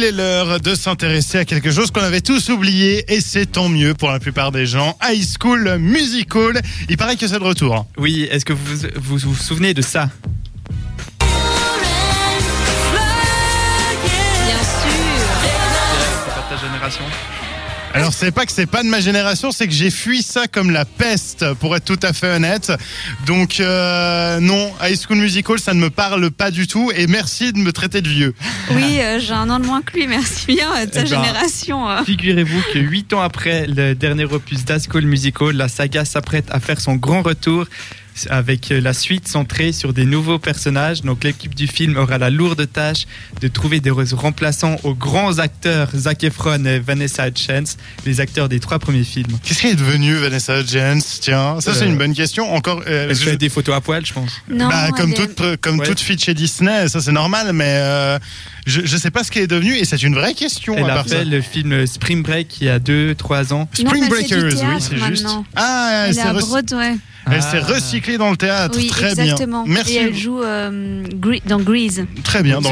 Il est l'heure de s'intéresser à quelque chose qu'on avait tous oublié et c'est tant mieux pour la plupart des gens. High School Musical. Il paraît que c'est de retour. Oui, est-ce que vous, vous vous souvenez de ça? Bien sûr. C'est pas ta génération Alors c'est pas que c'est pas de ma génération, c'est que j'ai fui ça comme la peste, pour être tout à fait honnête. Donc euh, non, High School Musical, ça ne me parle pas du tout. Et merci de me traiter de vieux. Oui, euh, j'ai un an de moins que lui, merci bien, euh, de sa Eh ben, génération. euh. Figurez-vous que 8 ans après le dernier opus d'Ascol Musical, la saga s'apprête à faire son grand retour avec la suite centrée sur des nouveaux personnages. Donc l'équipe du film aura la lourde tâche de trouver des remplaçants aux grands acteurs Zac Efron et Vanessa Hudgens, les acteurs des trois premiers films. Qu'est-ce qu'elle est devenue Vanessa Hudgens? Tiens, ça c'est Euh, une bonne question. Encore. euh, Elle je- fait des photos à poil, je pense. Non, bah, comme est- toute comme Ouais. toute fille chez Disney, ça c'est normal, mais euh, je je sais pas ce qu'elle est devenue et c'est une vraie question. Elle à a part ça. fait le film Spring Break il y a 2-3 ans. Spring fait Breakers, oui, c'est juste. Ah, elle est à Broadway. Elle s'est Ah. recyclée dans le théâtre. Oui, Très exactement. bien. Merci. Et elle joue euh, dans Grease. Très bien. Dans...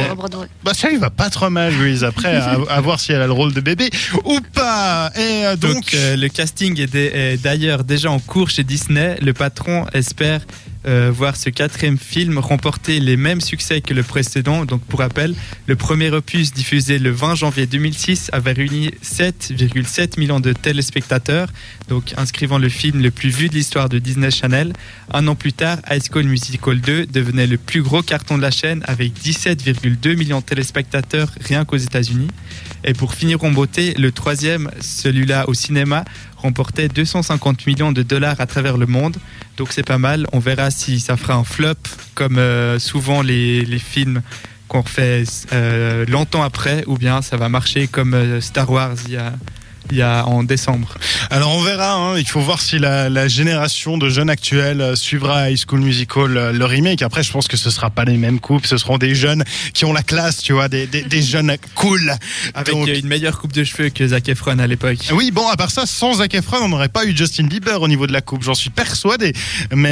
Bah ça, il va pas trop mal, Louise. Après, à, à voir si elle a le rôle de bébé ou pas. Et euh, donc, Donc, euh, le casting est d'ailleurs déjà en cours chez Disney. Le patron espère euh, voir ce quatrième film remporter les mêmes succès que le précédent. Donc pour rappel, le premier opus diffusé le 20 janvier 2006 avait réuni 7,7 millions de téléspectateurs, donc inscrivant le film le plus vu de l'histoire de Disney Channel. Un an plus tard, High School Musical 2 devenait le plus gros carton de la chaîne avec 17,2 millions de téléspectateurs rien qu'aux États-Unis. Et pour finir en beauté, le troisième, celui-là au cinéma, remportait 250 millions de dollars à travers le monde. Donc c'est pas mal. On verra si ça fera un flop, comme euh, souvent les, films qu'on refait euh, longtemps après, ou bien ça va marcher comme euh, Star Wars il y a, il y a en décembre. alors on verra. hein. il faut voir si la, la génération de jeunes actuels euh, suivra High School Musical, euh, le remake. Après, je pense que ce sera pas les mêmes coupes. Ce seront des jeunes qui ont la classe, tu vois, des, des, des jeunes cool. Avec Donc- euh, une meilleure coupe de cheveux que Zac Efron à l'époque. Oui, bon, à part ça, sans Zac Efron, on n'aurait pas eu Justin Bieber au niveau de la coupe. J'en suis persuadé. Mais